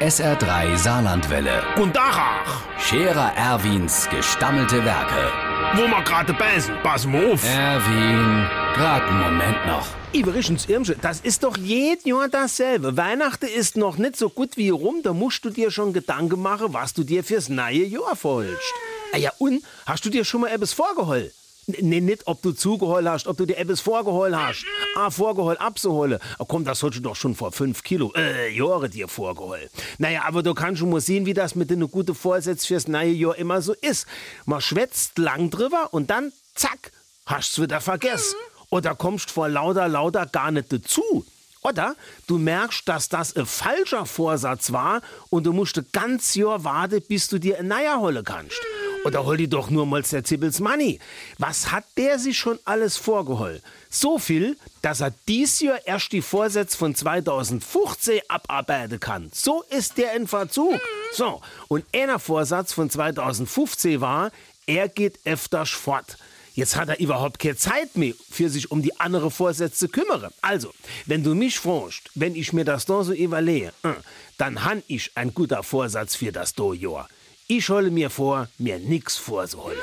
SR3 Saarlandwelle. Und Dachach, Scherer Erwins gestammelte Werke. wo wir gerade beißen, pass mal auf. Erwin, grad einen Moment noch. Iverichens Irmsche, das ist doch jedes Jahr dasselbe. Weihnachten ist noch nicht so gut wie rum, da musst du dir schon Gedanken machen, was du dir fürs neue Jahr vorholst. Ah ja, und, hast du dir schon mal etwas vorgeholt? Nee, nicht, ob du zugeholt hast, ob du dir etwas vorgeholt hast. Ah, vorgeholt, abzuholen. Ah, komm, das hast du doch schon vor fünf Kilo, äh, Jahre dir vorgeholt. Naja, aber du kannst schon mal sehen, wie das mit den guten Vorsätzen fürs neue Jahr immer so ist. Man schwätzt lang drüber und dann, zack, hast's wieder vergessen. Oder kommst vor lauter, lauter gar nicht dazu. Oder du merkst, dass das ein falscher Vorsatz war und du musst ganz Jahr warten, bis du dir ein neuer holen kannst. Oder hol dir doch nur mal der Zibbels Money. Was hat der sich schon alles vorgeholt? So viel, dass er dies Jahr erst die Vorsätze von 2015 abarbeiten kann. So ist der in Verzug. So, und einer Vorsatz von 2015 war, er geht öfters fort. Jetzt hat er überhaupt keine Zeit mehr, für sich um die andere Vorsätze zu kümmern. Also, wenn du mich fragst, wenn ich mir das da so überlege, äh, dann han ich ein guter Vorsatz für das do Jahr. Ich hole mir vor, mir nix vorzuholen.